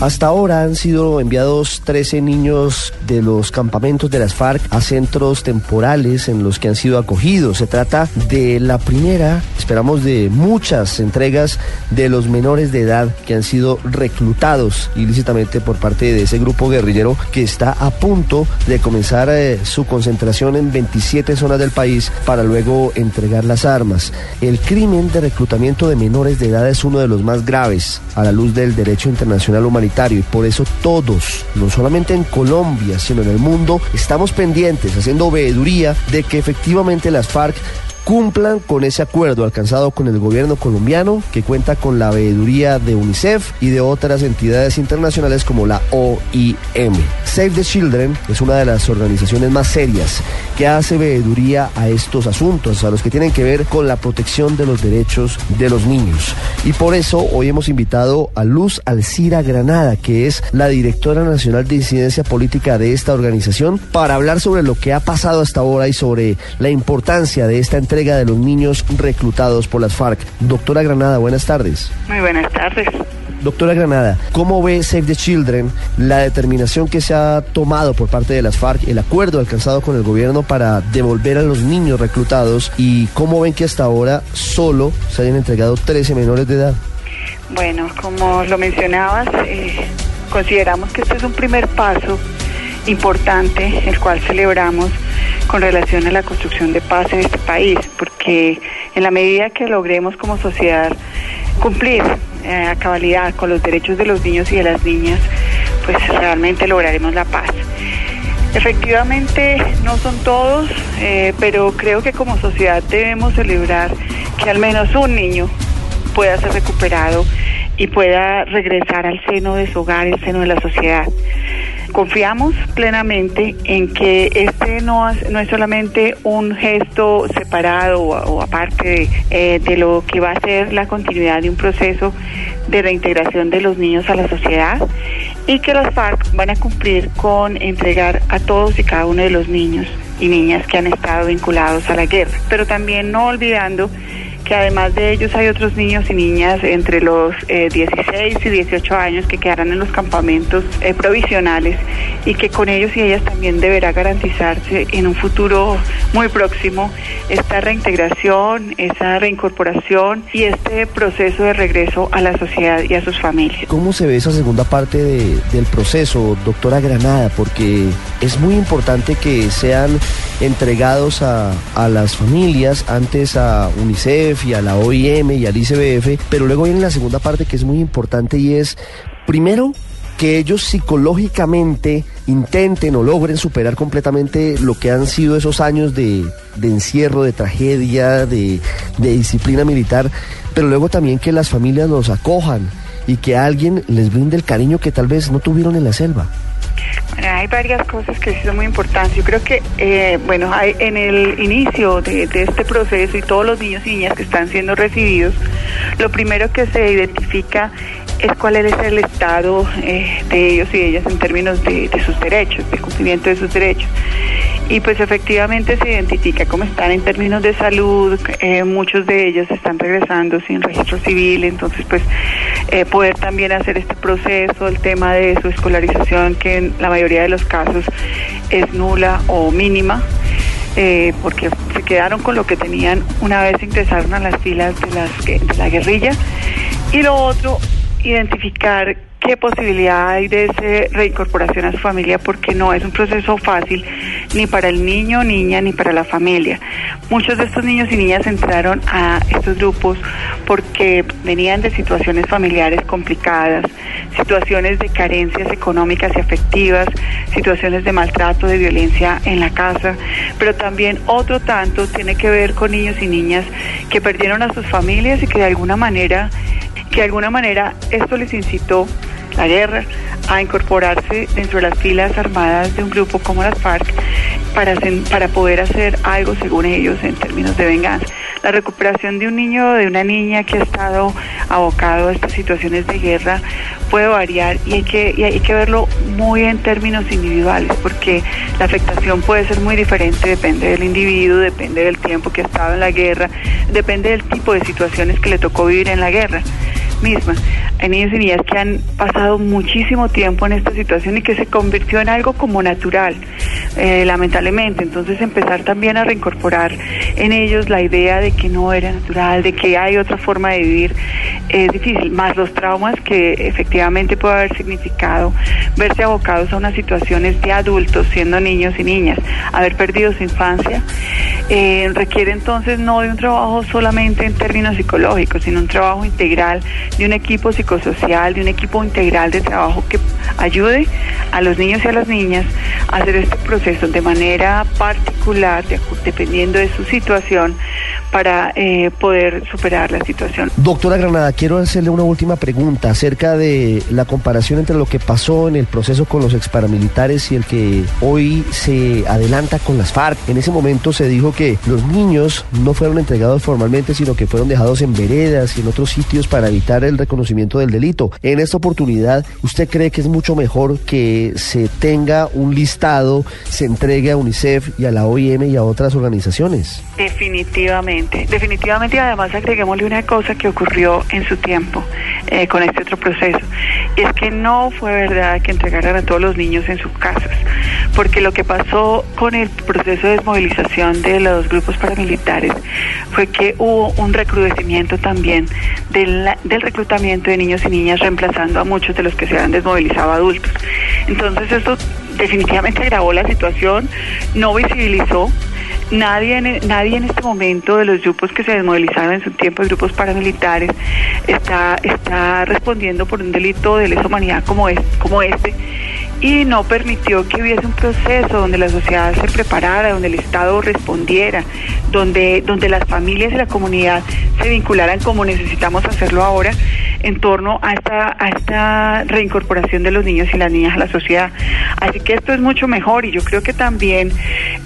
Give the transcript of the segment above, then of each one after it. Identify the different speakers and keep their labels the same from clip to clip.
Speaker 1: Hasta ahora han sido enviados 13 niños de los campamentos de las FARC a centros temporales en los que han sido acogidos. Se trata de la primera, esperamos, de muchas entregas de los menores de edad que han sido reclutados ilícitamente por parte de ese grupo guerrillero que está a punto de comenzar eh, su concentración en 27 zonas del país para luego entregar las armas. El crimen de reclutamiento de menores de edad es uno de los más graves a la luz del derecho internacional humanitario y por eso todos, no solamente en Colombia, sino en el mundo, estamos pendientes, haciendo veeduría de que efectivamente las FARC cumplan con ese acuerdo alcanzado con el gobierno colombiano que cuenta con la veeduría de UNICEF y de otras entidades internacionales como la OIM. Save the Children es una de las organizaciones más serias que hace veeduría a estos asuntos, a los que tienen que ver con la protección de los derechos de los niños. Y por eso hoy hemos invitado a Luz Alcira Granada, que es la directora nacional de incidencia política de esta organización, para hablar sobre lo que ha pasado hasta ahora y sobre la importancia de esta entrega de los niños reclutados por las FARC. Doctora Granada, buenas tardes.
Speaker 2: Muy buenas tardes.
Speaker 1: Doctora Granada, ¿cómo ve Save the Children la determinación que se ha tomado por parte de las FARC, el acuerdo alcanzado con el gobierno para devolver a los niños reclutados y cómo ven que hasta ahora solo se hayan entregado 13 menores de edad?
Speaker 2: Bueno, como lo mencionabas, eh, consideramos que este es un primer paso importante, el cual celebramos con relación a la construcción de paz en este país, porque en la medida que logremos como sociedad cumplir eh, a cabalidad con los derechos de los niños y de las niñas, pues realmente lograremos la paz. Efectivamente, no son todos, eh, pero creo que como sociedad debemos celebrar que al menos un niño pueda ser recuperado y pueda regresar al seno de su hogar, al seno de la sociedad. Confiamos plenamente en que este no, no es solamente un gesto separado o, aparte eh, de, lo que va a ser la continuidad de un proceso de reintegración de los niños a la sociedad y que los FARC van a cumplir con entregar a todos y cada uno de los niños y niñas que han estado vinculados a la guerra, pero también no olvidando que además de ellos hay otros niños y niñas entre los 16 eh, y 18 años que quedarán en los campamentos eh, provisionales y que con ellos y ellas también deberá garantizarse en un futuro muy próximo esta reintegración, esa reincorporación y este proceso de regreso a la sociedad y a sus familias.
Speaker 1: ¿Cómo se ve esa segunda parte del proceso, doctora Granada? Porque es muy importante que sean entregados a, a las familias, antes a UNICEF, y a la OIM y al ICBF, pero luego viene la segunda parte que es muy importante y es, primero, que ellos psicológicamente intenten o logren superar completamente lo que han sido esos años de, encierro, de tragedia, de, de, disciplina militar, pero luego también que las familias los acojan y que alguien les brinde el cariño que tal vez no tuvieron en la selva.
Speaker 2: Hay varias cosas que son muy importantes. Yo creo que, eh, bueno, hay, en el inicio de, este proceso y todos los niños y niñas que están siendo recibidos, lo primero que se identifica es cuál es el estado eh, de ellos y ellas en términos de, sus derechos, de cumplimiento de sus derechos. Y pues efectivamente se identifica cómo están en términos de salud, eh, muchos de ellos están regresando sin registro civil, entonces pues eh, poder también hacer este proceso, el tema de su escolarización, que en la mayoría de los casos es nula o mínima. porque se quedaron con lo que tenían una vez ingresaron a las filas de, las, de la guerrilla. Y lo otro identificar qué posibilidad hay de esa reincorporación a su familia porque no es un proceso fácil ni para el niño, niña, ni para la familia. Muchos de estos niños y niñas entraron a estos grupos porque venían de situaciones familiares complicadas, situaciones de carencias económicas y afectivas, situaciones de maltrato, de violencia en la casa, pero también otro tanto tiene que ver con niños y niñas que perdieron a sus familias y que de alguna manera que de alguna manera esto les incitó la guerra a incorporarse dentro de las filas armadas de un grupo como las FARC para, para poder hacer algo según ellos en términos de venganza. La recuperación de un niño o de una niña que ha estado abocado a estas situaciones de guerra puede variar y hay que, y hay que verlo muy en términos individuales porque la afectación puede ser muy diferente, depende del individuo, depende del tiempo que ha estado en la guerra, depende del tipo de situaciones que le tocó vivir en la guerra mesma. Hay niños y niñas que han pasado muchísimo tiempo en esta situación y que se convirtió en algo como natural, eh, lamentablemente. Entonces empezar también a reincorporar en ellos la idea de que no era natural, de que hay otra forma de vivir, es difícil, más los traumas que efectivamente puede haber significado verse abocados a unas situaciones de adultos siendo niños y niñas, haber perdido su infancia, eh, requiere entonces no de un trabajo solamente en términos psicológicos, sino un trabajo integral de un equipo psicosocial, de un equipo integral de trabajo que ayude a los niños y a las niñas a hacer este proceso de manera particular, dependiendo de su situación, para eh, poder superar la situación.
Speaker 1: Doctora Granada, quiero hacerle una última pregunta acerca de la comparación entre lo que pasó en el proceso con los exparamilitares y el que hoy se adelanta con las FARC. En ese momento se dijo que los niños no fueron entregados formalmente, sino que fueron dejados en veredas y en otros sitios para evitar el reconocimiento del delito. En esta oportunidad, ¿usted cree que es mucho mejor que se tenga un listado, se entregue a UNICEF y a la OIM y a otras organizaciones?
Speaker 2: Definitivamente definitivamente, y además agreguémosle una cosa que ocurrió en su tiempo eh, con este otro proceso, es que no fue verdad que entregaran a todos los niños en sus casas, porque lo que pasó con el proceso de desmovilización de los grupos paramilitares fue que hubo un recrudecimiento también del, del reclutamiento de niños y niñas reemplazando a muchos de los que se habían desmovilizado adultos. Entonces esto definitivamente agravó la situación, no visibilizó Nadie en, nadie en este momento de los grupos que se desmovilizaron en su tiempo, grupos paramilitares, está, está respondiendo por un delito de lesa humanidad como, como este y no permitió que hubiese un proceso donde la sociedad se preparara, donde el Estado respondiera, donde, donde las familias y la comunidad se vincularan como necesitamos hacerlo ahora en torno a esta, a esta reincorporación de los niños y las niñas a la sociedad. Así que esto es mucho mejor y yo creo que también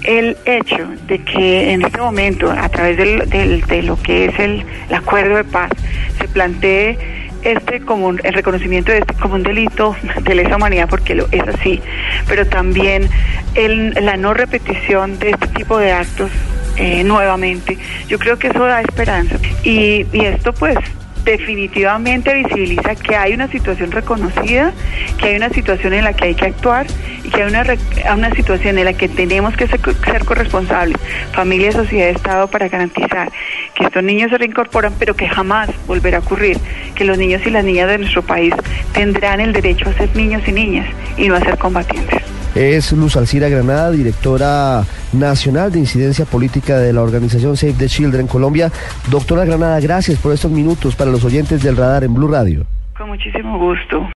Speaker 2: el hecho de que en este momento, a través del, de lo que es el, acuerdo de paz, se plantee este como el reconocimiento de este como un delito de lesa humanidad porque lo es así, pero también el, la no repetición de este tipo de actos eh, nuevamente. Yo creo que eso da esperanza y, y esto pues definitivamente visibiliza que hay una situación reconocida, que hay una situación en la que hay que actuar y que hay una, una situación en la que tenemos que ser, corresponsables, familia, sociedad, Estado, para garantizar que estos niños se reincorporan, pero que jamás volverá a ocurrir, que los niños y las niñas de nuestro país tendrán el derecho a ser niños y niñas y no a ser combatientes.
Speaker 1: Es Luz Alcira Granada, directora nacional de incidencia política de la organización Save the Children Colombia. Doctora Granada, gracias por estos minutos para los oyentes del radar en Blue Radio.
Speaker 2: Con muchísimo gusto.